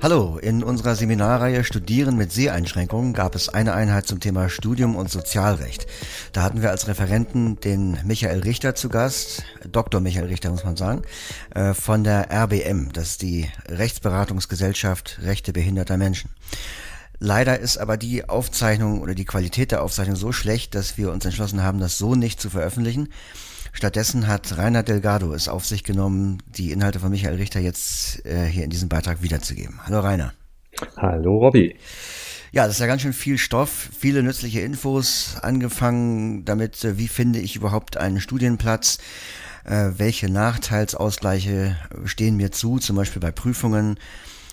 Hallo, in unserer Seminarreihe Studieren mit Seheinschränkungen gab es eine Einheit zum Thema Studium und Sozialrecht. Da hatten wir als Referenten den Michael Richter zu Gast, Dr. Michael Richter muss man sagen, äh, von der RBM, das ist die Rechtsberatungsgesellschaft Rechte behinderter Menschen. Leider ist aber die Aufzeichnung oder die Qualität der Aufzeichnung so schlecht, dass wir uns entschlossen haben, das so nicht zu veröffentlichen. Stattdessen hat Rainer Delgado es auf sich genommen, die Inhalte von Michael Richter jetzt äh, hier in diesem Beitrag wiederzugeben. Hallo Rainer. Hallo Robby. Ja, das ist ja ganz schön viel Stoff, viele nützliche Infos, angefangen damit, äh, wie finde ich überhaupt einen Studienplatz, äh, welche Nachteilsausgleiche stehen mir zu, zum Beispiel bei Prüfungen,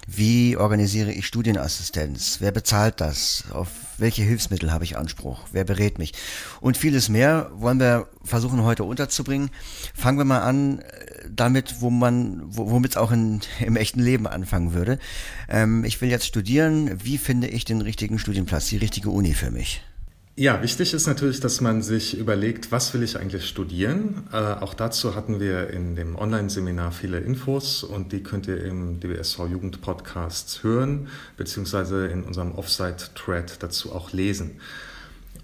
wie organisiere ich Studienassistenz? Wer bezahlt das? Auf welche Hilfsmittel habe ich Anspruch? Wer berät mich? Und vieles mehr wollen wir versuchen heute unterzubringen. Fangen wir mal an äh, damit, wo man, womit es auch in, im echten Leben anfangen würde. Ähm, ich will jetzt studieren. Wie finde ich den richtigen Studienplatz, die richtige Uni für mich? Ja, wichtig ist natürlich, dass man sich überlegt, was will ich eigentlich studieren. Äh, auch dazu hatten wir in dem Online-Seminar viele Infos und die könnt ihr im DBSV Jugend Podcast hören, beziehungsweise in unserem Offsite-Thread dazu auch lesen.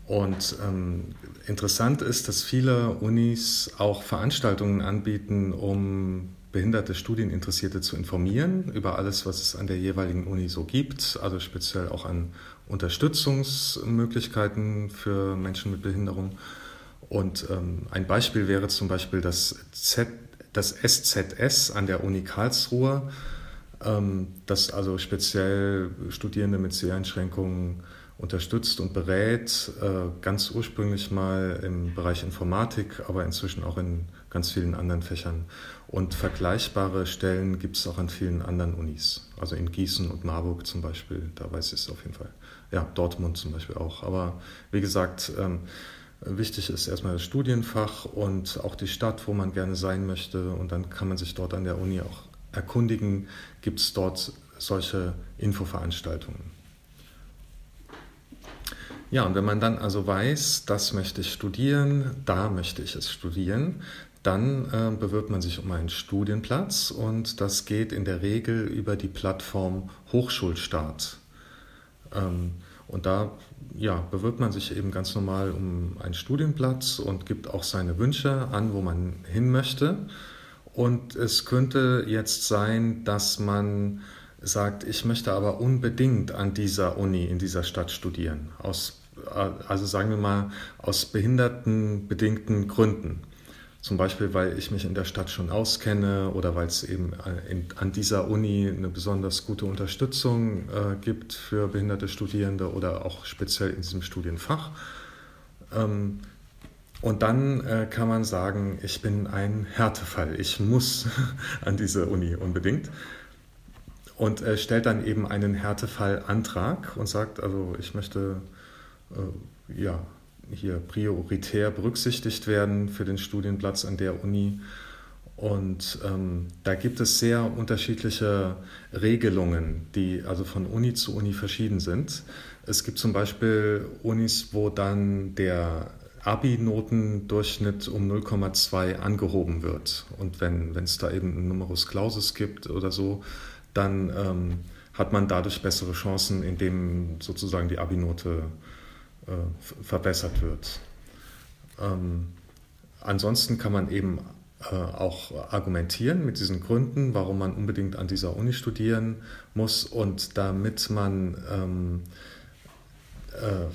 Und ähm, interessant ist, dass viele Unis auch Veranstaltungen anbieten, um behinderte Studieninteressierte zu informieren über alles, was es an der jeweiligen Uni so gibt, also speziell auch an Unterstützungsmöglichkeiten für Menschen mit Behinderung. Und ähm, ein Beispiel wäre zum Beispiel das, Z, das SZS an der Uni Karlsruhe, ähm, das also speziell Studierende mit Seheinschränkungen unterstützt und berät, äh, ganz ursprünglich mal im Bereich Informatik, aber inzwischen auch in ganz vielen anderen Fächern. Und vergleichbare Stellen gibt es auch an vielen anderen Unis, also in Gießen und Marburg zum Beispiel, da weiß ich es auf jeden Fall ja, Dortmund zum Beispiel auch. Aber wie gesagt, ähm, wichtig ist erstmal das Studienfach und auch die Stadt, wo man gerne sein möchte. Und dann kann man sich dort an der Uni auch erkundigen, gibt es dort solche Infoveranstaltungen. Ja, und wenn man dann also weiß, das möchte ich studieren, da möchte ich es studieren, dann äh, bewirbt man sich um einen Studienplatz und das geht in der Regel über die Plattform Hochschulstart. Ähm, und da ja, bewirbt man sich eben ganz normal um einen Studienplatz und gibt auch seine Wünsche an, wo man hin möchte. Und es könnte jetzt sein, dass man sagt, ich möchte aber unbedingt an dieser Uni in dieser Stadt studieren. Aus, also sagen wir mal aus behindertenbedingten Gründen. Zum Beispiel, weil ich mich in der Stadt schon auskenne oder weil es eben in, an dieser Uni eine besonders gute Unterstützung äh, gibt für behinderte Studierende oder auch speziell in diesem Studienfach. Ähm, und dann äh, kann man sagen, ich bin ein Härtefall, ich muss an diese Uni unbedingt. Und äh, stellt dann eben einen Härtefallantrag und sagt, also ich möchte äh, ja, hier prioritär berücksichtigt werden für den Studienplatz an der Uni. Und ähm, da gibt es sehr unterschiedliche Regelungen, die also von Uni zu Uni verschieden sind. Es gibt zum Beispiel Unis, wo dann der Abi-Notendurchschnitt um 0,2 angehoben wird. Und wenn es da eben einen Numerus Clausus gibt oder so, dann ähm, hat man dadurch bessere Chancen, indem sozusagen die Abi-Note äh, verbessert wird. Ähm, ansonsten kann man eben äh, auch argumentieren mit diesen Gründen, warum man unbedingt an dieser Uni studieren muss und damit man ähm, äh,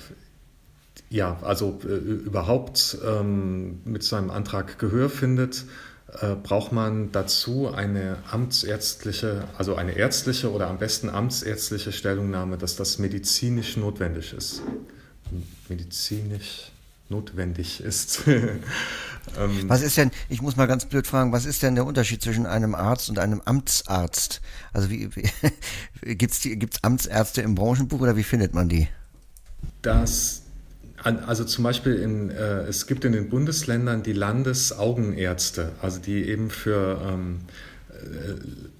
ja, also äh, überhaupt ähm, mit seinem Antrag Gehör findet, äh, braucht man dazu eine amtsärztliche, also eine ärztliche oder am besten amtsärztliche Stellungnahme, dass das medizinisch notwendig ist medizinisch notwendig ist. ähm, was ist denn, ich muss mal ganz blöd fragen, was ist denn der Unterschied zwischen einem Arzt und einem Amtsarzt? Also wie, wie gibt es Amtsärzte im Branchenbuch oder wie findet man die? Das, also zum Beispiel in, äh, es gibt in den Bundesländern die Landesaugenärzte, also die eben für ähm, äh,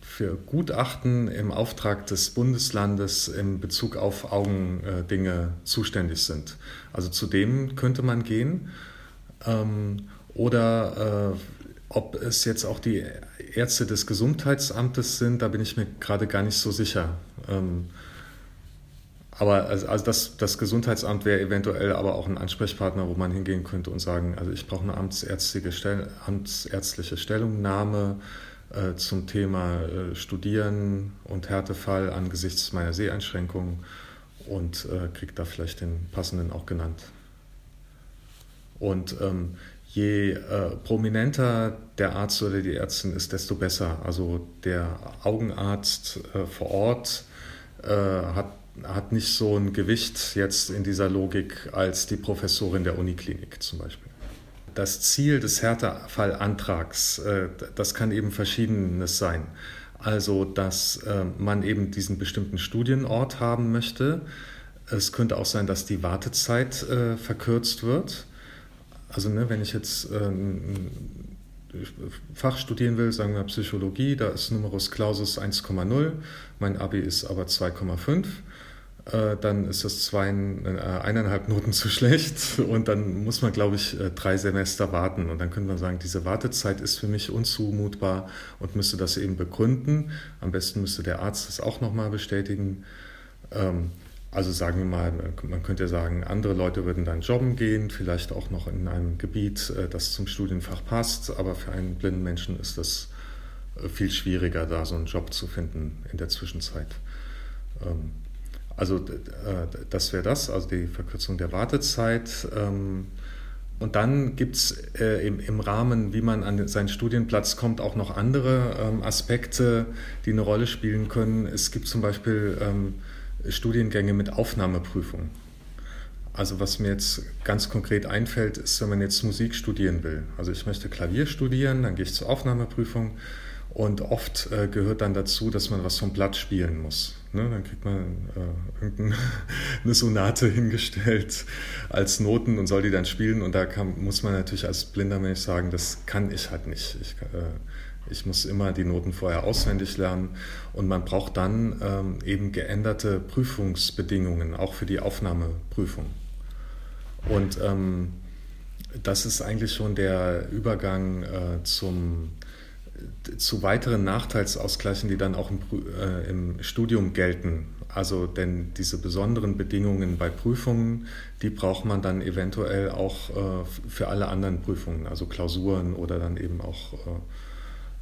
für Gutachten im Auftrag des Bundeslandes in Bezug auf Augendinge zuständig sind. Also zu dem könnte man gehen. Ähm, oder äh, ob es jetzt auch die Ärzte des Gesundheitsamtes sind, da bin ich mir gerade gar nicht so sicher. Ähm, aber also, das, das Gesundheitsamt wäre eventuell aber auch ein Ansprechpartner, wo man hingehen könnte und sagen, also ich brauche eine amtsärztliche, Stell amtsärztliche Stellungnahme äh, zum Thema äh, Studieren und Härtefall angesichts meiner Seheinschränkungen und äh, kriege da vielleicht den passenden auch genannt. Und ähm, je äh, prominenter der Arzt oder die Ärztin ist, desto besser. Also der Augenarzt äh, vor Ort äh, hat, hat nicht so ein Gewicht jetzt in dieser Logik als die Professorin der Uniklinik zum Beispiel. Das Ziel des Härtefallantrags, äh, das kann eben verschiedenes sein. Also, dass äh, man eben diesen bestimmten Studienort haben möchte. Es könnte auch sein, dass die Wartezeit äh, verkürzt wird also ne, wenn ich jetzt äh, ein Fach studieren will, sagen wir Psychologie, da ist Numerus Clausus 1,0, mein Abi ist aber 2,5 äh, dann ist das zwei, äh, eineinhalb Noten zu schlecht und dann muss man, glaube ich, äh, drei Semester warten. Und dann könnte man sagen, diese Wartezeit ist für mich unzumutbar und müsste das eben begründen. Am besten müsste der Arzt das auch nochmal bestätigen. Ähm, also sagen wir mal, man könnte ja sagen, andere Leute würden dann jobben gehen, vielleicht auch noch in einem Gebiet, äh, das zum Studienfach passt, aber für einen blinden Menschen ist das äh, viel schwieriger, da so einen Job zu finden in der Zwischenzeit. Ähm, also äh, das wäre das, also die Verkürzung der Wartezeit. Ähm, und dann gibt es im, Rahmen, wie man an seinen Studienplatz kommt, auch noch andere ähm, Aspekte, die eine Rolle spielen können. Es gibt zum Beispiel Studiengänge mit Aufnahmeprüfung. Also was mir jetzt ganz konkret einfällt, ist, wenn man jetzt Musik studieren will. Also ich möchte Klavier studieren, dann gehe ich zur Aufnahmeprüfung und oft äh, gehört dann dazu, dass man was vom Blatt spielen muss. Ne? Dann kriegt man äh, irgendeine Sonate hingestellt als Noten und soll die dann spielen und da kann, muss man natürlich als blinder Mensch sagen, das kann ich halt nicht. Ich, äh, ich muss immer die Noten vorher auswendig lernen und man braucht dann ähm, eben geänderte Prüfungsbedingungen, auch für die Aufnahmeprüfung. Und ähm, das ist eigentlich schon der Übergang äh, zum, zu weiteren Nachteilsausgleichen, die dann auch im, äh, im, Studium gelten. Also denn diese besonderen Bedingungen bei Prüfungen, die braucht man dann eventuell auch äh, für alle anderen Prüfungen, also Klausuren oder dann eben auch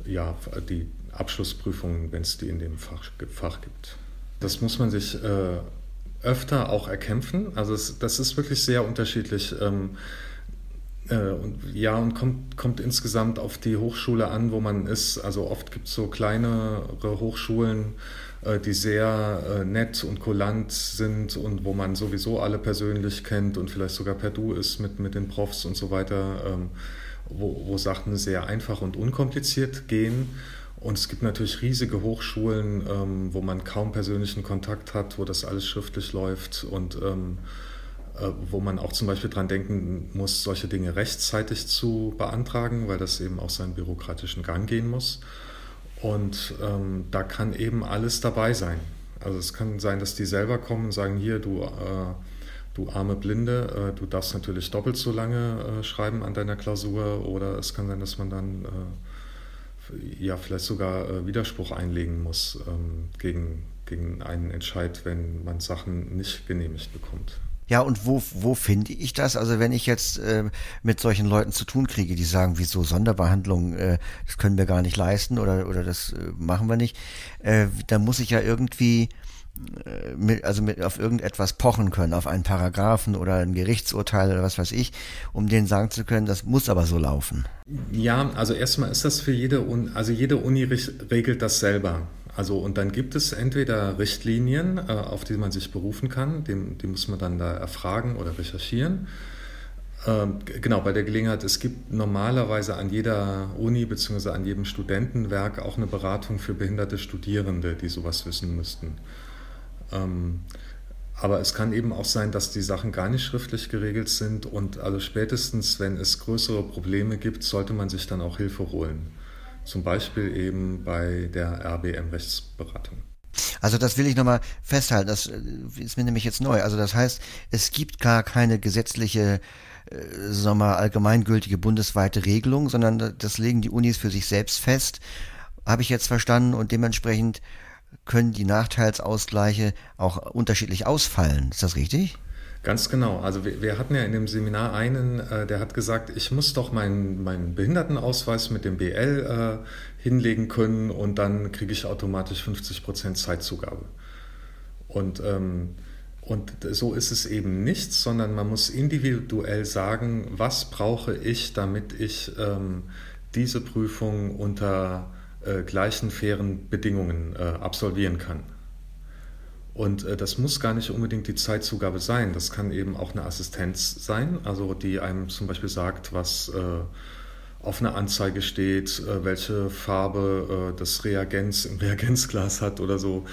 äh, ja, die Abschlussprüfungen, wenn es die in dem Fach, Fach, gibt. Das muss man sich äh, öfter auch erkämpfen. Also es, das ist wirklich sehr unterschiedlich. Ähm, äh, und, ja, und kommt, kommt insgesamt auf die Hochschule an, wo man ist. Also oft gibt es so kleinere Hochschulen, äh, die sehr äh, nett und kulant sind und wo man sowieso alle persönlich kennt und vielleicht sogar per Du ist mit, mit den Profs und so weiter. Ähm, wo, wo Sachen sehr einfach und unkompliziert gehen. Und es gibt natürlich riesige Hochschulen, ähm, wo man kaum persönlichen Kontakt hat, wo das alles schriftlich läuft und ähm, äh, wo man auch zum Beispiel dran denken muss, solche Dinge rechtzeitig zu beantragen, weil das eben auch seinen bürokratischen Gang gehen muss. Und ähm, da kann eben alles dabei sein. Also es kann sein, dass die selber kommen und sagen, hier, du äh, du arme Blinde, äh, du darfst natürlich doppelt so lange äh, schreiben an deiner Klausur oder es kann sein, dass man dann äh, ja vielleicht sogar Widerspruch einlegen muss ähm, gegen, gegen einen Entscheid, wenn man Sachen nicht genehmigt bekommt. Ja, und wo, wo finde ich das? Also wenn ich jetzt äh, mit solchen Leuten zu tun kriege, die sagen, wieso Sonderbehandlung, äh, das können wir gar nicht leisten oder, oder das äh, machen wir nicht, äh, dann muss ich ja irgendwie äh, mit, also mit auf irgendetwas pochen können, auf einen Paragraphen oder ein Gerichtsurteil oder was weiß ich, um denen sagen zu können, das muss aber so laufen. Ja, also erstmal ist das für jede Uni, also jede Uni regelt das selber. Also und dann gibt es entweder Richtlinien, äh, auf die man sich berufen kann, die, die muss man dann da erfragen oder recherchieren. Ähm, genau, bei der Gelegenheit, es gibt normalerweise an jeder Uni bzw. an jedem Studentenwerk auch eine Beratung für behinderte Studierende, die sowas wissen müssten. Ähm, aber es kann eben auch sein, dass die Sachen gar nicht schriftlich geregelt sind und also spätestens, wenn es größere Probleme gibt, sollte man sich dann auch Hilfe holen. Zum Beispiel eben bei der RBM-Rechtsberatung. Also das will ich nochmal festhalten, das äh, ist mir nämlich jetzt neu. Also das heißt, es gibt gar keine gesetzliche, äh, sagen wir mal, allgemeingültige bundesweite Regelung, sondern das legen die Unis für sich selbst fest, habe ich jetzt verstanden und dementsprechend können die Nachteilsausgleiche auch unterschiedlich ausfallen. Ist das richtig? Ganz genau. Also wir, wir, hatten ja in dem Seminar einen, äh, der hat gesagt, ich muss doch meinen, meinen Behindertenausweis mit dem BL äh, hinlegen können und dann kriege ich automatisch 50 Prozent Zeitzugabe. Und, ähm, und so ist es eben nicht, sondern man muss individuell sagen, was brauche ich, damit ich ähm, diese Prüfung unter äh, gleichen fairen Bedingungen äh, absolvieren kann. Und äh, das muss gar nicht unbedingt die Zeitzugabe sein. Das kann eben auch eine Assistenz sein, also die einem zum Beispiel sagt, was äh, auf einer Anzeige steht, äh, welche Farbe äh, das Reagenz im Reagenzglas hat oder so.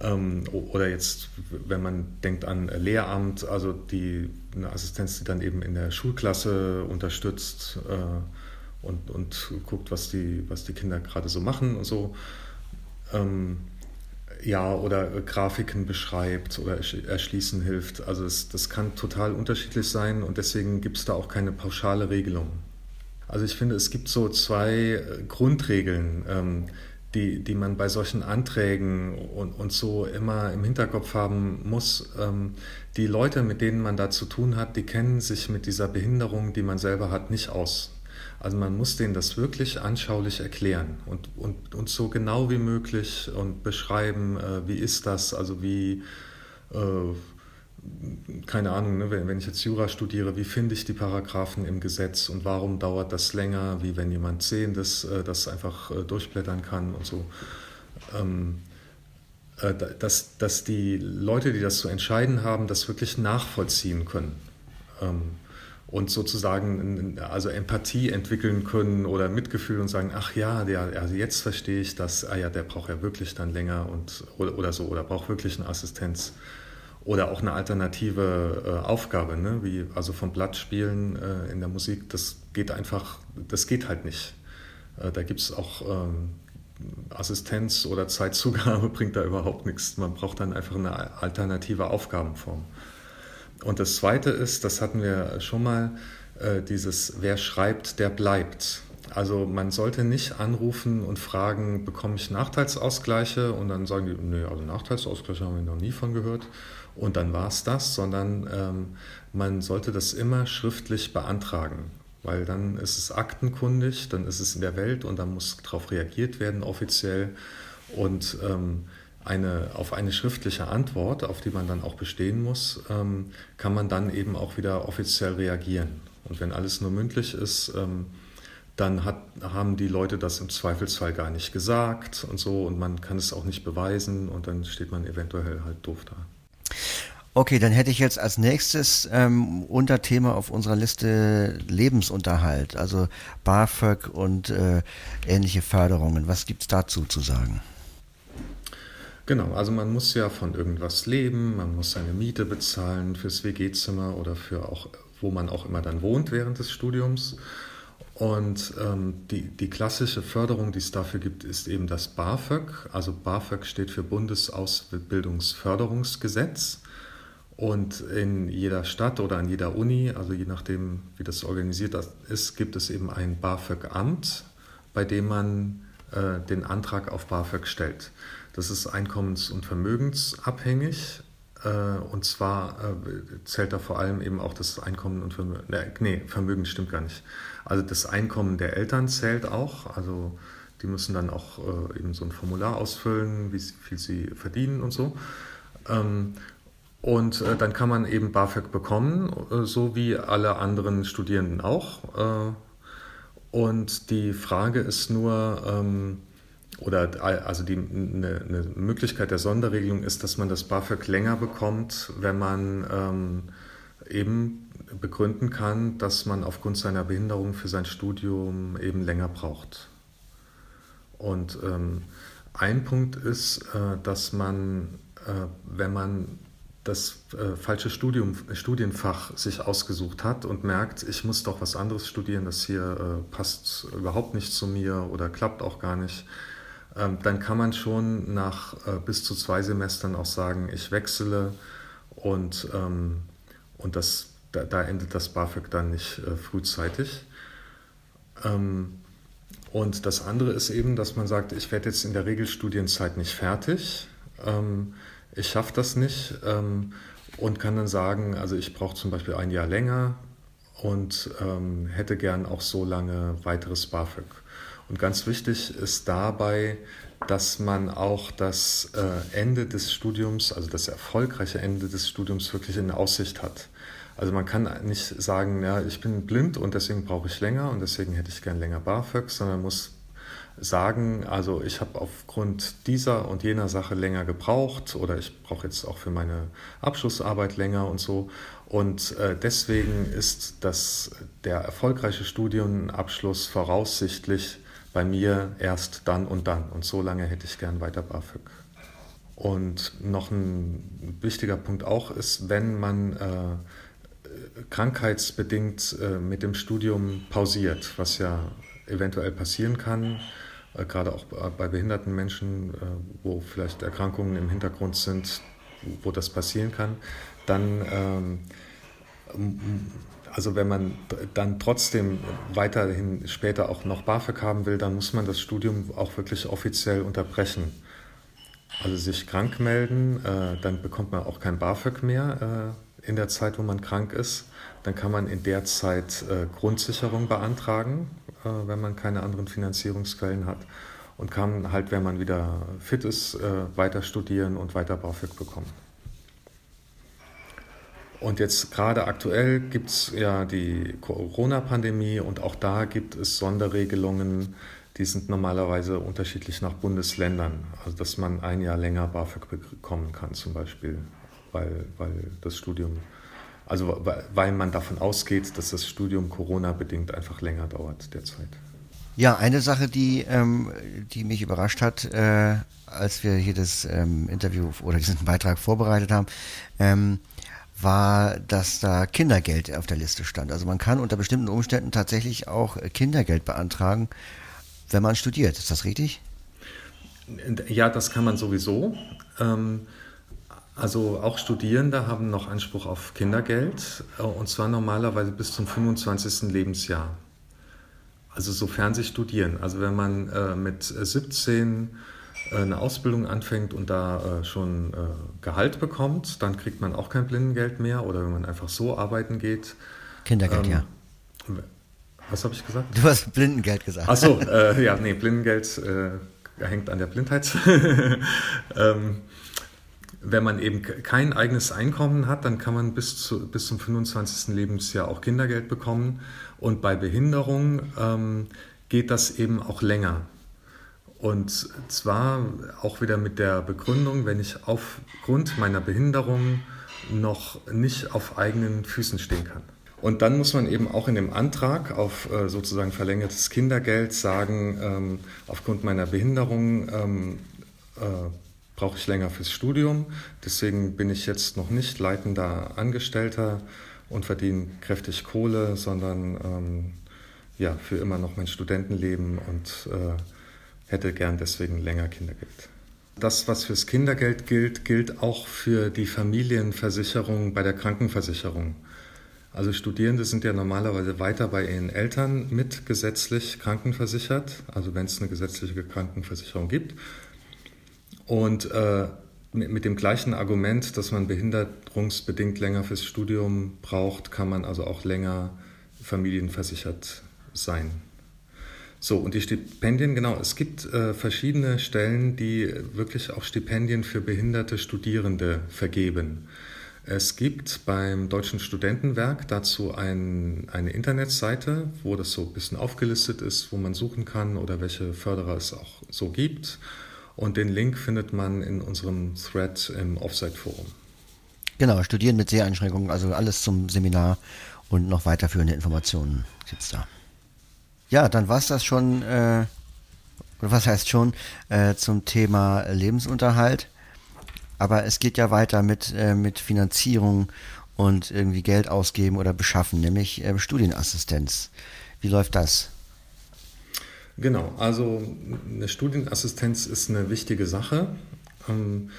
Ähm, oder jetzt, wenn man denkt an Lehramt, also die, eine Assistenz, die dann eben in der Schulklasse unterstützt äh, und, und guckt, was die, was die Kinder gerade so machen und so. Ähm, ja, oder Grafiken beschreibt oder erschließen hilft. Also es, das kann total unterschiedlich sein und deswegen gibt es da auch keine pauschale Regelung. Also ich finde, es gibt so zwei äh, Grundregeln, ähm, die, die man bei solchen Anträgen und, und so immer im Hinterkopf haben muss. Ähm, die Leute, mit denen man da zu tun hat, die kennen sich mit dieser Behinderung, die man selber hat, nicht aus. Also man muss denen das wirklich anschaulich erklären und, und, und so genau wie möglich und beschreiben, äh, wie ist das, also wie, äh, keine Ahnung, ne, wenn, wenn ich jetzt Jura studiere, wie finde ich die Paragraphen im Gesetz und warum dauert das länger, wie wenn jemand Zehntes äh, das einfach äh, durchblättern kann und so. Ähm, äh, dass, dass die Leute, die das zu entscheiden haben, das wirklich nachvollziehen können. Ähm, und sozusagen also Empathie entwickeln können oder Mitgefühl und sagen, ach ja, der, also jetzt verstehe ich das, ah ja, der braucht ja wirklich dann länger und oder, oder so oder braucht wirklich eine Assistenz oder auch eine alternative äh, Aufgabe, ne? wie also vom Blatt spielen äh, in der Musik, das geht einfach, das geht halt nicht. Äh, da gibt es auch ähm, Assistenz oder Zeitzugabe bringt da überhaupt nichts. Man braucht dann einfach eine alternative Aufgabenform. Und das Zweite ist, das hatten wir schon mal, äh, dieses Wer schreibt, der bleibt. Also man sollte nicht anrufen und fragen, bekomme ich Nachteilsausgleiche? Und dann sagen die, nee, also Nachteilsausgleiche haben wir noch nie von gehört. Und dann war es das, sondern ähm, man sollte das immer schriftlich beantragen, weil dann ist es aktenkundig, dann ist es in der Welt und dann muss darauf reagiert werden offiziell. Und ähm, eine, auf eine schriftliche Antwort, auf die man dann auch bestehen muss, ähm, kann man dann eben auch wieder offiziell reagieren. Und wenn alles nur mündlich ist, ähm, dann hat, haben die Leute das im Zweifelsfall gar nicht gesagt und so und man kann es auch nicht beweisen und dann steht man eventuell halt doof da. Okay, dann hätte ich jetzt als nächstes ähm, Unterthema auf unserer Liste Lebensunterhalt, also BAföG und äh, ähnliche Förderungen. Was gibt es dazu zu sagen? Genau, also man muss ja von irgendwas leben, man muss seine Miete bezahlen fürs WG-Zimmer oder für auch, wo man auch immer dann wohnt während des Studiums. Und ähm, die, die klassische Förderung, die es dafür gibt, ist eben das BAföG. Also BAföG steht für Bundesausbildungsförderungsgesetz. Und in jeder Stadt oder an jeder Uni, also je nachdem, wie das organisiert ist, gibt es eben ein BAföG-Amt, bei dem man äh, den Antrag auf BAföG stellt. Das ist einkommens- und vermögensabhängig. Äh, und zwar äh, zählt da vor allem eben auch das Einkommen und Vermögen. Nee, Vermögen stimmt gar nicht. Also das Einkommen der Eltern zählt auch. Also die müssen dann auch äh, eben so ein Formular ausfüllen, wie viel sie verdienen und so. Ähm, und dann kann man eben BAföG bekommen, so wie alle anderen Studierenden auch. Und die Frage ist nur, ähm, oder also die, eine, eine, Möglichkeit der Sonderregelung ist, dass man das BAföG länger bekommt, wenn man ähm, eben begründen kann, dass man aufgrund seiner Behinderung für sein Studium eben länger braucht. Und ähm, ein Punkt ist, äh, dass man, äh, wenn man das äh, falsche Studium, Studienfach sich ausgesucht hat und merkt, ich muss doch was anderes studieren, das hier äh, passt überhaupt nicht zu mir oder klappt auch gar nicht, dann kann man schon nach äh, bis zu zwei Semestern auch sagen, ich wechsle und, ähm, und das, da, da endet das BAföG dann nicht äh, frühzeitig. Ähm, Und das andere ist eben, dass man sagt, ich werde jetzt in der Regelstudienzeit nicht fertig, ähm, ich schaffe das nicht ähm, und kann dann sagen, also ich brauche zum Beispiel ein Jahr länger und ähm, hätte gern auch so lange weiteres BAföG. Und ganz wichtig ist dabei, dass man auch das äh, Ende des Studiums, also das erfolgreiche Ende des Studiums wirklich in Aussicht hat. Also man kann nicht sagen, ja, ich bin blind und deswegen brauche ich länger und deswegen hätte ich gern länger BAföG, sondern muss sagen, also ich habe aufgrund dieser und jener Sache länger gebraucht oder ich brauche jetzt auch für meine Abschlussarbeit länger und so. Und äh, deswegen ist das, der erfolgreiche Studienabschluss voraussichtlich bei mir erst dann und dann. Und so lange hätte ich gern weiter BAföG. Und noch ein wichtiger Punkt auch ist, wenn man äh, krankheitsbedingt äh, mit dem Studium pausiert, was ja eventuell passieren kann, äh, gerade auch bei behinderten Menschen, äh, wo vielleicht Erkrankungen im Hintergrund sind, wo das passieren kann, dann, ähm, also wenn man dann trotzdem weiterhin später auch noch BAföG haben will, dann muss man das Studium auch wirklich offiziell unterbrechen. Also sich krank melden, äh, dann bekommt man auch kein BAföG mehr in der Zeit, wo man krank ist. Dann kann man in der Zeit Grundsicherung beantragen äh, wenn man keine anderen Finanzierungsquellen hat und kann halt, wenn man wieder fit ist, äh, weiter studieren und weiter BAföG bekommen. Und jetzt gerade aktuell gibt es ja die Corona-Pandemie und auch da gibt es Sonderregelungen, die sind normalerweise unterschiedlich nach Bundesländern. Also dass man ein Jahr länger BAföG bekommen kann zum Beispiel, weil, weil das Studium also weil man davon ausgeht, dass das Studium Corona-bedingt einfach länger dauert derzeit. Ja, eine Sache, die, ähm, die mich überrascht hat, äh, als wir hier das ähm, Interview oder diesen Beitrag vorbereitet haben, ähm, war, dass da Kindergeld auf der Liste stand. Also man kann unter bestimmten Umständen tatsächlich auch Kindergeld beantragen, wenn man studiert. Ist das richtig? Ja, das kann man sowieso. Ähm, also auch Studierende haben noch Anspruch auf Kindergeld äh, und zwar normalerweise bis zum 25. Lebensjahr. Also sofern sie studieren. Also wenn man äh, mit 17 äh, eine Ausbildung anfängt und da schon Gehalt bekommt, dann kriegt man auch kein Blindengeld mehr oder wenn man einfach so arbeiten geht. Kindergeld, ähm, ja. Was habe ich gesagt? Du hast Blindengeld gesagt. Ach so, äh, ja, nee, Blindengeld äh, hängt an der Blindheit. ähm, wenn man eben kein eigenes Einkommen hat, dann kann man bis, zu, bis zum 25. Lebensjahr auch Kindergeld bekommen. Und bei Behinderung ähm, geht das eben auch länger. Und zwar auch wieder mit der Begründung, wenn ich aufgrund meiner Behinderung noch nicht auf eigenen Füßen stehen kann. Und dann muss man eben auch in dem Antrag auf äh, sozusagen verlängertes Kindergeld sagen, ähm, aufgrund meiner Behinderung ähm, äh, brauche ich länger fürs Studium. Deswegen bin ich jetzt noch nicht leitender Angestellter und verdiene kräftig Kohle, sondern ähm, ja, für immer noch mein Studentenleben und äh, hätte gern deswegen länger Kindergeld. Das, was fürs Kindergeld gilt, gilt auch für die Familienversicherung bei der Krankenversicherung. Also Studierende sind ja normalerweise weiter bei ihren Eltern mit gesetzlich krankenversichert, also wenn es eine gesetzliche Krankenversicherung gibt. Und äh, mit, mit dem gleichen Argument, dass man behinderungsbedingt länger fürs Studium braucht, kann man also auch länger familienversichert sein. So, und die Stipendien, genau, es gibt äh, verschiedene Stellen, die wirklich auch Stipendien für behinderte Studierende vergeben. Es gibt beim Deutschen Studentenwerk dazu ein, eine Internetseite, wo das so ein bisschen aufgelistet ist, wo man suchen kann oder welche Förderer es auch so gibt. Und den Link findet man in unserem Thread im Offsite-Forum. Genau, Studieren mit Seheinschränkungen, also alles zum Seminar und noch weiterführende Informationen gibt es da. Ja, dann war es das schon, äh, was heißt schon, äh, zum Thema Lebensunterhalt. Aber es geht ja weiter mit, äh, mit Finanzierung und irgendwie Geld ausgeben oder beschaffen, nämlich äh, Studienassistenz. Wie läuft das? Genau, also eine Studienassistenz ist eine wichtige Sache. Ähm,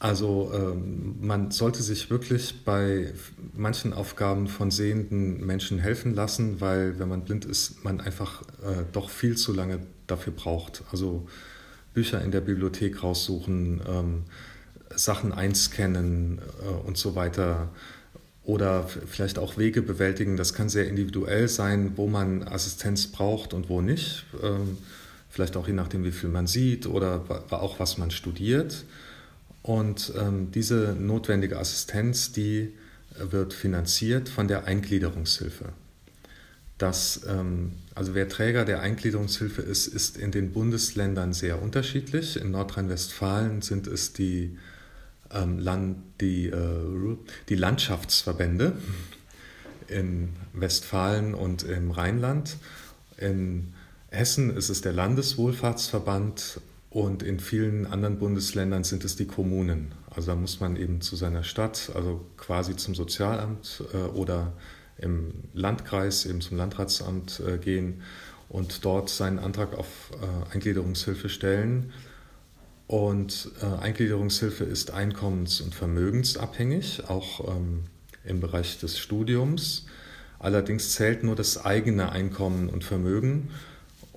Also ähm, man sollte sich wirklich bei manchen Aufgaben von sehenden Menschen helfen lassen, weil wenn man blind ist, man einfach äh, doch viel zu lange dafür braucht. Also Bücher in der Bibliothek raussuchen, ähm, Sachen einscannen äh, und so weiter oder vielleicht auch Wege bewältigen. Das kann sehr individuell sein, wo man Assistenz braucht und wo nicht. Ähm, vielleicht auch je nachdem, wie viel man sieht oder auch was man studiert. Und ähm, diese notwendige Assistenz, die wird finanziert von der Eingliederungshilfe. Das, ähm, also wer Träger der Eingliederungshilfe ist, ist in den Bundesländern sehr unterschiedlich. In Nordrhein-Westfalen sind es die, ähm, Land, die, äh, die Landschaftsverbände in Westfalen und im Rheinland. In Hessen ist es der Landeswohlfahrtsverband und in vielen anderen Bundesländern sind es die Kommunen. Also da muss man eben zu seiner Stadt, also quasi zum Sozialamt äh, oder im Landkreis, eben zum Landratsamt äh, gehen und dort seinen Antrag auf äh, Eingliederungshilfe stellen. Und Eingliederungshilfe ist einkommens- und vermögensabhängig, auch ähm, im Bereich des Studiums. Allerdings zählt nur das eigene Einkommen und Vermögen.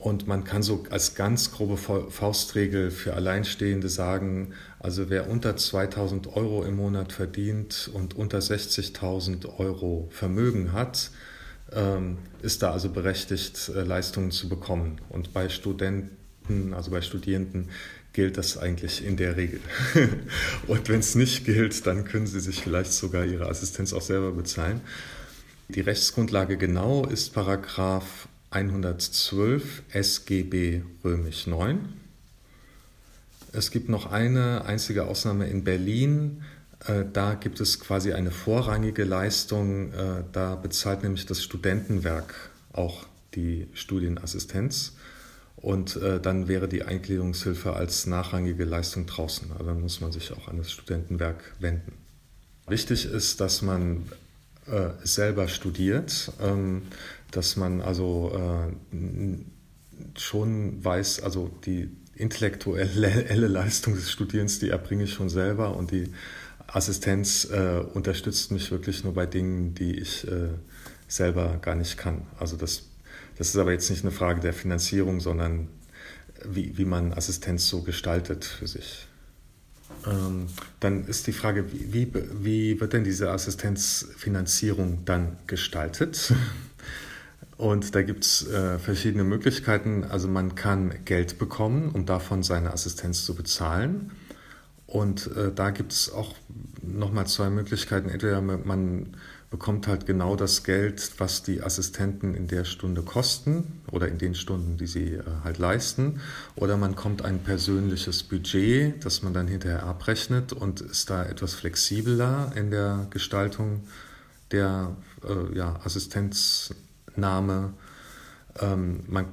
Und man kann so als ganz grobe Faustregel für Alleinstehende sagen, also wer unter 2000 Euro im Monat verdient und unter 60.000 Euro Vermögen hat, ähm, ist da also berechtigt, äh, Leistungen zu bekommen. Und bei Studenten, also bei Studierenden, gilt das eigentlich in der Regel. und wenn es nicht gilt, dann können sie sich vielleicht sogar ihre Assistenz auch selber bezahlen. Die Rechtsgrundlage genau ist Paragraph 112 SGB römisch 9. Es gibt noch eine einzige Ausnahme in Berlin. Äh, da gibt es quasi eine vorrangige Leistung. Äh, da bezahlt nämlich das Studentenwerk auch die Studienassistenz. Und äh, dann wäre die Eingliederungshilfe als nachrangige Leistung draußen. Also dann muss man sich auch an das Studentenwerk wenden. Wichtig ist, dass man selber studiert. Ähm, dass man also äh, schon weiß, also die intellektuelle Leistung des Studierens, die erbringe ich schon selber und die Assistenz äh, unterstützt mich wirklich nur bei Dingen, die ich äh, selber gar nicht kann. Also das, das ist aber jetzt nicht eine Frage der Finanzierung, sondern wie, wie man Assistenz so gestaltet für sich. Ähm, dann ist die Frage, wie, wie, wie wird denn diese Assistenzfinanzierung dann gestaltet? Und da gibt es äh, verschiedene Möglichkeiten. Also man kann Geld bekommen, um davon seine Assistenz zu bezahlen. Und äh, da gibt es auch nochmal zwei Möglichkeiten. Entweder man bekommt halt genau das Geld, was die Assistenten in der Stunde kosten oder in den Stunden, die sie äh, halt leisten. Oder man kommt ein persönliches Budget, das man dann hinterher abrechnet und ist da etwas flexibler in der Gestaltung der äh, ja, Assistenz Name. Ähm, man,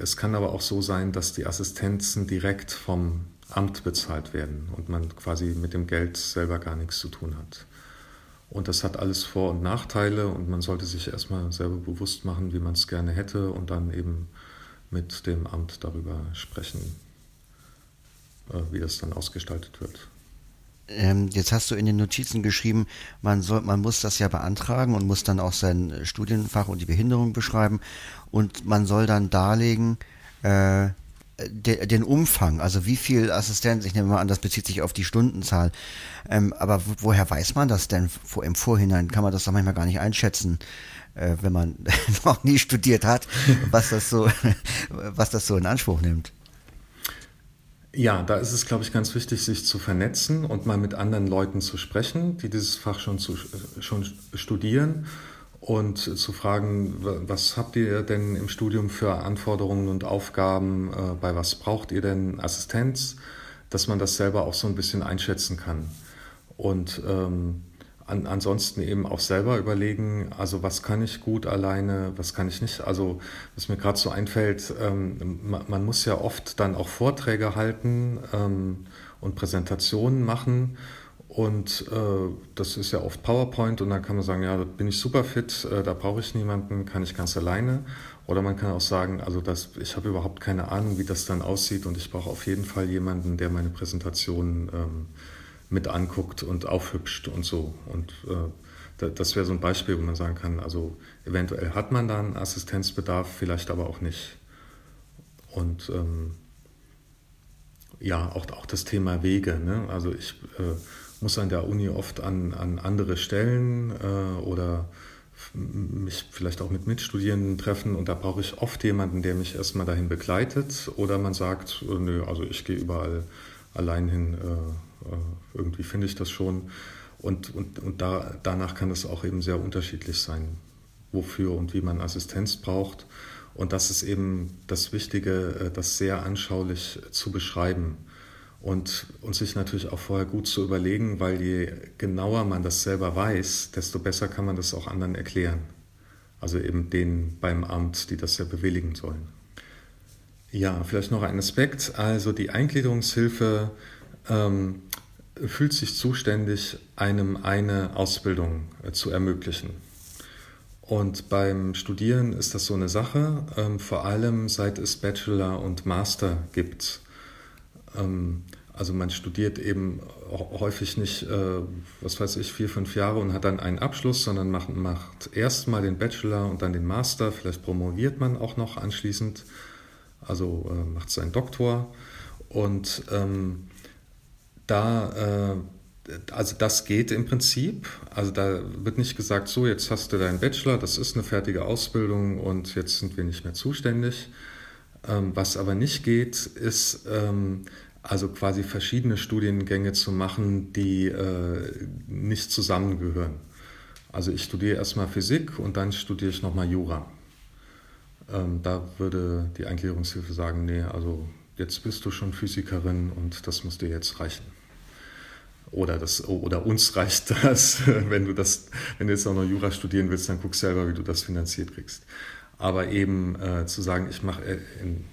es kann aber auch so sein, dass die Assistenzen direkt vom Amt bezahlt werden und man quasi mit dem Geld selber gar nichts zu tun hat. Und das hat alles Vor- und Nachteile und man sollte sich erstmal selber bewusst machen, wie man es gerne hätte und dann eben mit dem Amt darüber sprechen, äh, wie das dann ausgestaltet wird. Ähm, jetzt hast du in den Notizen geschrieben, man, soll, man muss das ja beantragen und muss dann auch sein Studienfach und die Behinderung beschreiben und man soll dann darlegen, äh, de, den Umfang, also wie viel Assistenz, ich nehme mal an, das bezieht sich auf die Stundenzahl. Ähm, aber woher weiß man das denn im Vorhinein? Kann man das doch manchmal gar nicht einschätzen, äh, wenn man noch nie studiert hat, was das so, was das so in Anspruch nimmt? Ja, da ist es, glaube ich, ganz wichtig, sich zu vernetzen und mal mit anderen Leuten zu sprechen, die dieses Fach schon, zu, schon studieren und zu fragen, was habt ihr denn im Studium für Anforderungen und Aufgaben, äh, bei was braucht ihr denn Assistenz, dass man das selber auch so ein bisschen einschätzen kann. Und ähm, an, ansonsten eben auch selber überlegen, also was kann ich gut alleine, was kann ich nicht. Also was mir gerade so einfällt, ähm, man, man, muss ja oft dann auch Vorträge halten ähm, und Präsentationen machen. Und äh, das ist ja oft PowerPoint und dann kann man sagen, ja, da bin ich super fit, äh, da brauche ich niemanden, kann ich ganz alleine. Oder man kann auch sagen, also das, ich habe überhaupt keine Ahnung, wie das dann aussieht und ich brauche auf jeden Fall jemanden, der meine Präsentation ähm, mit anguckt und aufhübscht und so. Und äh, das wäre so ein Beispiel, wo man sagen kann, also eventuell hat man dann Assistenzbedarf, vielleicht aber auch nicht. Und ähm, ja, auch, auch das Thema Wege. Ne? Also ich äh, muss an der Uni oft an, an andere Stellen äh, oder mich vielleicht auch mit Mitstudierenden treffen und da brauche ich oft jemanden, der mich erstmal dahin begleitet oder man sagt, äh, nö, also ich gehe überall allein hin, äh, äh, irgendwie finde ich das schon. Und, und, und da, danach kann es auch eben sehr unterschiedlich sein, wofür und wie man Assistenz braucht. Und das ist eben das Wichtige, das sehr anschaulich zu beschreiben und, und sich natürlich auch vorher gut zu überlegen, weil je genauer man das selber weiß, desto besser kann man das auch anderen erklären. Also eben denen beim Amt, die das ja bewilligen sollen. Ja, vielleicht noch ein Aspekt. Also die Eingliederungshilfe ähm, fühlt sich zuständig, einem eine Ausbildung äh, zu ermöglichen. Und beim Studieren ist das so eine Sache, ähm, vor allem seit es Bachelor und Master gibt. Ähm, also man studiert eben häufig nicht, äh, was weiß ich, vier, fünf Jahre und hat dann einen Abschluss, sondern macht, macht erst mal den Bachelor und dann den Master. Vielleicht promoviert man auch noch anschließend, also äh, macht seinen Doktor. Und ähm, da, äh, also das geht im Prinzip. Also da wird nicht gesagt, so jetzt hast du deinen Bachelor, das ist eine fertige Ausbildung und jetzt sind wir nicht mehr zuständig. Ähm, was aber nicht geht, ist ähm, also quasi verschiedene Studiengänge zu machen, die äh, nicht zusammengehören. Also ich studiere erstmal Physik und dann studiere ich nochmal Jura. Ähm, da würde die Eingliederungshilfe sagen, nee, also jetzt bist du schon Physikerin und das muss dir jetzt reichen. Oder, das, oder uns reicht das, wenn du das, wenn du jetzt auch noch Jura studieren willst, dann guck selber, wie du das finanziert kriegst. Aber eben äh, zu sagen, ich mache äh, in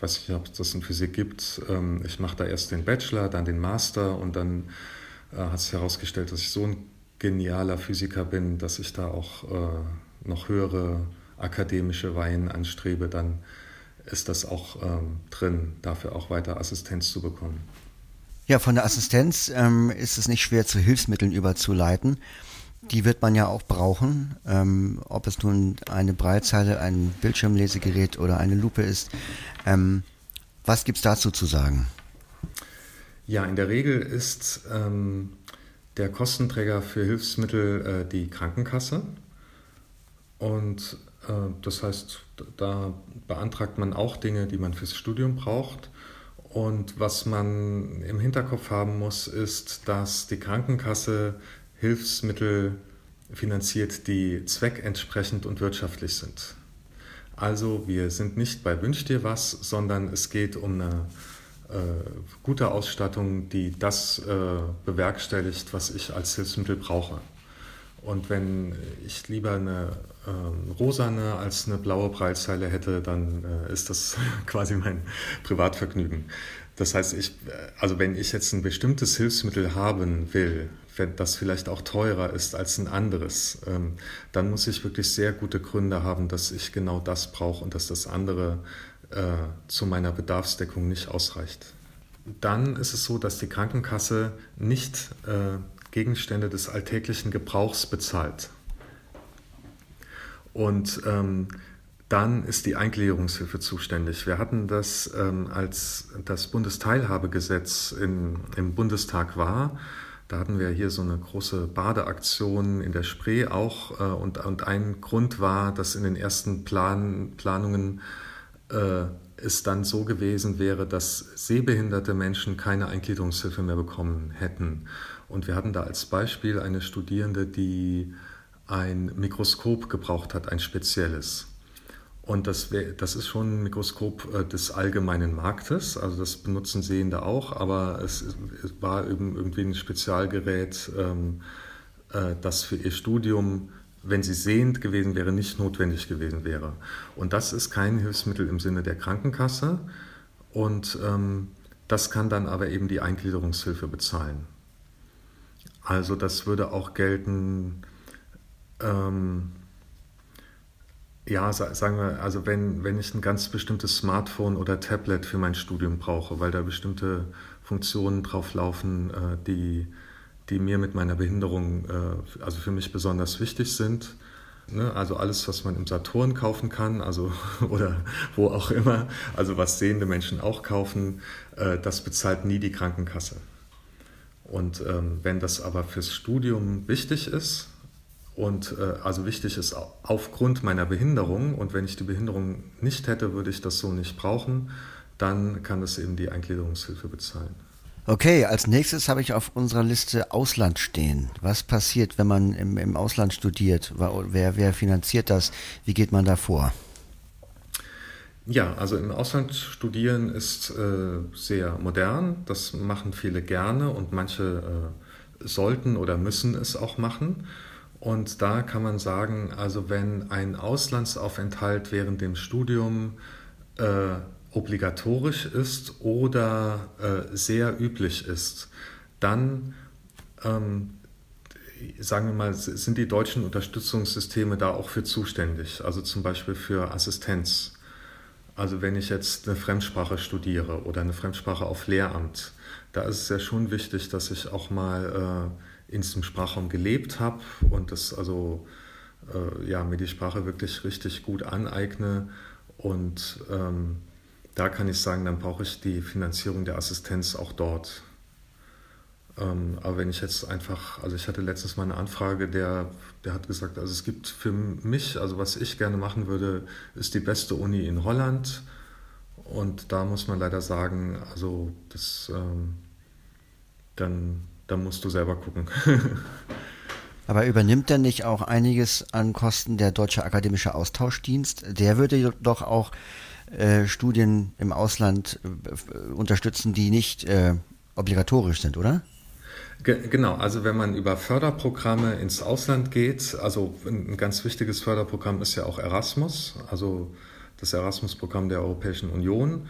weiß nicht, ob es das in Physik gibt. Ähm, ich mache da erst den Bachelor, dann den Master und dann äh, hat sich herausgestellt, dass ich so ein genialer Physiker bin, dass ich da auch äh, noch höhere akademische Weihen anstrebe, dann ist das auch ähm, drin, dafür auch weiter Assistenz zu bekommen. Ja, von der Assistenz ähm, ist es nicht schwer zu Hilfsmitteln überzuleiten. Die wird man ja auch brauchen, ähm, ob es nun eine Breitzeile, ein Bildschirmlesegerät oder eine Lupe ist. Ähm, was gibt es dazu zu sagen? Ja, in der Regel ist ähm, der Kostenträger für Hilfsmittel äh, die Krankenkasse. Und äh, das heißt, da beantragt man auch Dinge, die man fürs Studium braucht. Und was man im Hinterkopf haben muss, ist, dass die Krankenkasse Hilfsmittel finanziert, die zweckentsprechend und wirtschaftlich sind. Also wir sind nicht bei Wünsch dir was, sondern es geht um eine äh, gute Ausstattung, die das äh, bewerkstelligt, was ich als Hilfsmittel brauche. Und wenn ich lieber eine äh, rosane als eine blaue Breitzeile hätte, dann äh, ist das quasi mein Privatvergnügen. Das heißt, ich, äh, also wenn ich jetzt ein bestimmtes Hilfsmittel haben will, wenn das vielleicht auch teurer ist als ein anderes, ähm, dann muss ich wirklich sehr gute Gründe haben, dass ich genau das brauche und dass das andere äh, zu meiner Bedarfsdeckung nicht ausreicht. Dann ist es so, dass die Krankenkasse nicht äh, Gegenstände des alltäglichen Gebrauchs bezahlt. Und ähm, dann ist die Eingliederungshilfe zuständig. Wir hatten das, ähm, als das Bundesteilhabegesetz in, im Bundestag war, da hatten wir hier so eine große Badeaktion in der Spree auch. Äh, und, und ein Grund war, dass in den ersten Plan, Planungen äh, es dann so gewesen wäre, dass sehbehinderte Menschen keine Eingliederungshilfe mehr bekommen hätten. Und wir hatten da als Beispiel eine Studierende, die ein Mikroskop gebraucht hat, ein spezielles. Und das, wär, das ist schon ein Mikroskop äh, des allgemeinen Marktes, also das benutzen Sehende auch, aber es, es war eben irgendwie ein Spezialgerät, ähm, äh, das für ihr Studium, wenn sie sehend gewesen wäre, nicht notwendig gewesen wäre. Und das ist kein Hilfsmittel im Sinne der Krankenkasse und ähm, das kann dann aber eben die Eingliederungshilfe bezahlen. Also, das würde auch gelten, ähm, Ja, sagen wir, also wenn, wenn ich ein ganz bestimmtes Smartphone oder Tablet für mein Studium brauche, weil da bestimmte Funktionen drauf laufen, äh, die, die mir mit meiner Behinderung, äh, also für mich besonders wichtig sind. Ne? Also alles, was man im Saturn kaufen kann, also oder wo auch immer, also was sehende Menschen auch kaufen, äh, das bezahlt nie die Krankenkasse. Und ähm, wenn das aber fürs Studium wichtig ist, und äh, also wichtig ist aufgrund meiner Behinderung und wenn ich die Behinderung nicht hätte, würde ich das so nicht brauchen, dann kann das eben die Eingliederungshilfe bezahlen. Okay, als nächstes habe ich auf unserer Liste Ausland stehen. Was passiert, wenn man im, im Ausland studiert? Wer, wer finanziert das? Wie geht man da vor? Ja, also im Ausland studieren ist äh, sehr modern. Das machen viele gerne und manche äh, sollten oder müssen es auch machen. Und da kann man sagen, also wenn ein Auslandsaufenthalt während dem Studium äh, obligatorisch ist oder äh, sehr üblich ist, dann ähm, sagen wir mal, sind die deutschen Unterstützungssysteme da auch für zuständig, also zum Beispiel für Assistenz. Also wenn ich jetzt eine Fremdsprache studiere oder eine Fremdsprache auf Lehramt, da ist es ja schon wichtig, dass ich auch mal äh, in diesem Sprachraum gelebt habe und das also äh, ja, mir die Sprache wirklich richtig gut aneigne. Und ähm, da kann ich sagen, dann brauche ich die Finanzierung der Assistenz auch dort. Ähm, aber wenn ich jetzt einfach, also ich hatte letztens mal eine Anfrage, der, der hat gesagt, also es gibt für mich, also was ich gerne machen würde, ist die beste Uni in Holland. Und da muss man leider sagen, also das ähm, dann da musst du selber gucken. Aber übernimmt denn nicht auch einiges an Kosten der Deutsche Akademische Austauschdienst? Der würde doch auch äh, Studien im Ausland äh, unterstützen, die nicht äh, obligatorisch sind, oder? Genau, also wenn man über Förderprogramme ins Ausland geht, also ein ganz wichtiges Förderprogramm ist ja auch Erasmus, also das Erasmus-Programm der Europäischen Union.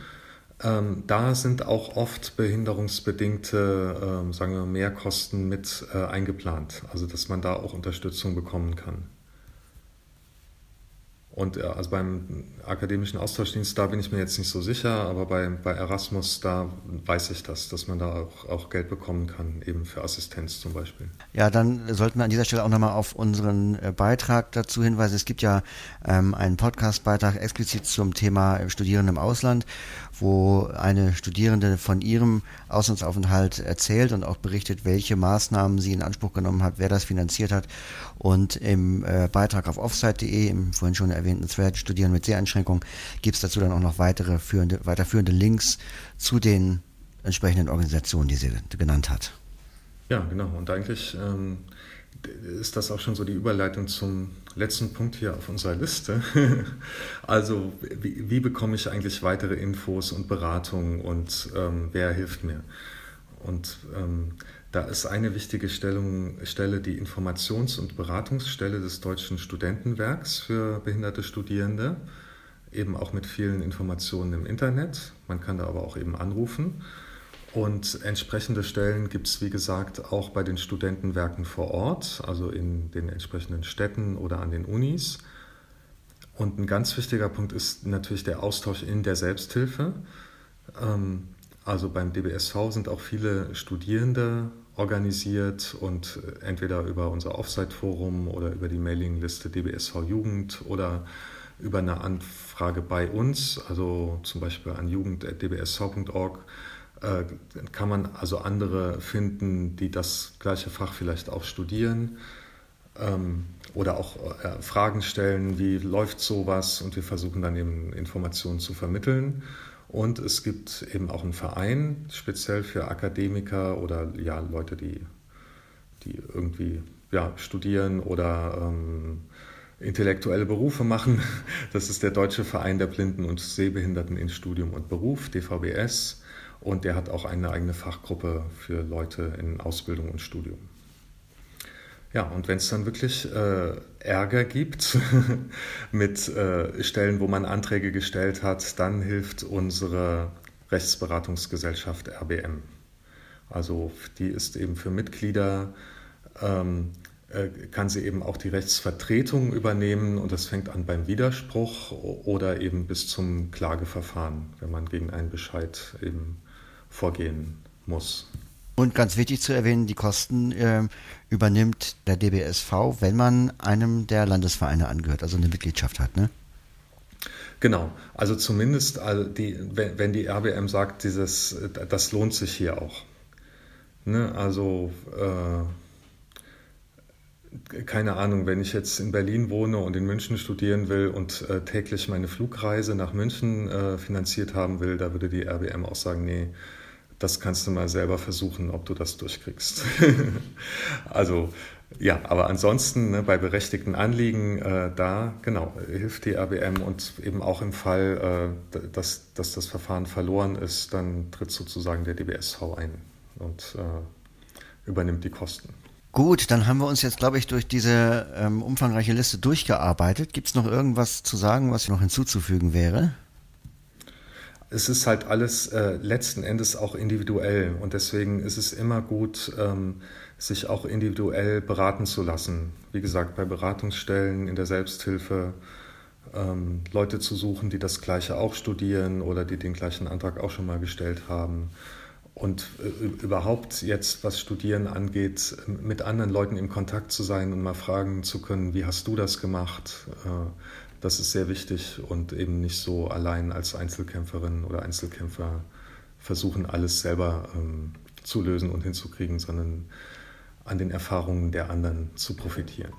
Ähm, da sind auch oft behinderungsbedingte, ähm, sagen wir, Mehrkosten mit äh, eingeplant, also dass man da auch Unterstützung bekommen kann. Und ja, also beim akademischen Austauschdienst, da bin ich mir jetzt nicht so sicher, aber bei, bei Erasmus, da weiß ich das, dass man da auch, auch Geld bekommen kann, eben für Assistenz zum Beispiel. Ja, dann sollten wir an dieser Stelle auch nochmal auf unseren äh, Beitrag dazu hinweisen. Es gibt ja ähm, einen Podcast-Beitrag explizit zum Thema Studieren im Ausland wo eine Studierende von ihrem Auslandsaufenthalt erzählt und auch berichtet, welche Maßnahmen sie in Anspruch genommen hat, wer das finanziert hat. Und im äh, Beitrag auf offsite.de, im vorhin schon erwähnten Thread Studieren mit Seheinschränkungen, gibt es dazu dann auch noch weitere führende, weiterführende Links zu den entsprechenden Organisationen, die sie genannt hat. Ja, genau. Und eigentlich ähm, ist das auch schon so die Überleitung zum letzten Punkt hier auf unserer Liste. also wie, wie, bekomme ich eigentlich weitere Infos und Beratungen und ähm, wer hilft mir? Und ähm, da ist eine wichtige Stellung, Stelle die Informations- und Beratungsstelle des Deutschen Studentenwerks für behinderte Studierende, eben auch mit vielen Informationen im Internet. Man kann da aber auch eben anrufen. Und entsprechende Stellen gibt es, wie gesagt, auch bei den Studentenwerken vor Ort, also in den entsprechenden Städten oder an den Unis. Und ein ganz wichtiger Punkt ist natürlich der Austausch in der Selbsthilfe. Ähm, also beim DBSV sind auch viele Studierende organisiert und entweder über unser Offsite-Forum oder über die Mailingliste DBSV Jugend oder über eine Anfrage bei uns, also zum Beispiel an jugend.dbsv.org, kann man also andere finden, die das gleiche Fach vielleicht auch studieren ähm, oder auch äh, Fragen stellen, wie läuft sowas und wir versuchen dann eben Informationen zu vermitteln. Und es gibt eben auch einen Verein, speziell für Akademiker oder ja, Leute, die, die irgendwie ja, studieren oder ähm, intellektuelle Berufe machen. Das ist der Deutsche Verein der Blinden und Sehbehinderten in Studium und Beruf, DVBS. Und der hat auch eine eigene Fachgruppe für Leute in Ausbildung und Studium. Ja, und wenn es dann wirklich äh, Ärger gibt mit äh, Stellen, wo man Anträge gestellt hat, dann hilft unsere Rechtsberatungsgesellschaft RBM. Also die ist eben für Mitglieder ähm, äh, kann sie eben auch die Rechtsvertretung übernehmen und das fängt an beim Widerspruch oder eben bis zum Klageverfahren, wenn man gegen einen Bescheid eben vorgehen muss. Und ganz wichtig zu erwähnen, die Kosten äh, übernimmt der DBSV, wenn man einem der Landesvereine angehört, also eine Mitgliedschaft hat, ne? Genau, also zumindest die, wenn die RBM sagt, dieses, das lohnt sich hier auch. Ne? Also äh, keine Ahnung, wenn ich jetzt in Berlin wohne und in München studieren will und äh, täglich meine Flugreise nach München äh, finanziert haben will, da würde die RBM auch sagen, nee, das kannst du mal selber versuchen, ob du das durchkriegst. also ja, aber ansonsten ne, bei berechtigten Anliegen, äh, da genau, hilft die RBM und eben auch im Fall, äh, dass, dass das Verfahren verloren ist, dann tritt sozusagen der DBSV ein und äh, übernimmt die Kosten. Gut, dann haben wir uns jetzt, glaube ich, durch diese ähm, umfangreiche Liste durchgearbeitet. Gibt es noch irgendwas zu sagen, was noch hinzuzufügen wäre? Es ist halt alles äh, letzten Endes auch individuell und deswegen ist es immer gut, ähm, sich auch individuell beraten zu lassen. Wie gesagt, bei Beratungsstellen in der Selbsthilfe ähm, Leute zu suchen, die das Gleiche auch studieren oder die den gleichen Antrag auch schon mal gestellt haben. Und äh, überhaupt jetzt, was Studieren angeht, mit anderen Leuten in Kontakt zu sein und mal fragen zu können, wie hast du das gemacht? Äh, das ist sehr wichtig und eben nicht so allein als Einzelkämpferin oder Einzelkämpfer versuchen, alles selber ähm, zu lösen und hinzukriegen, sondern an den Erfahrungen der anderen zu profitieren.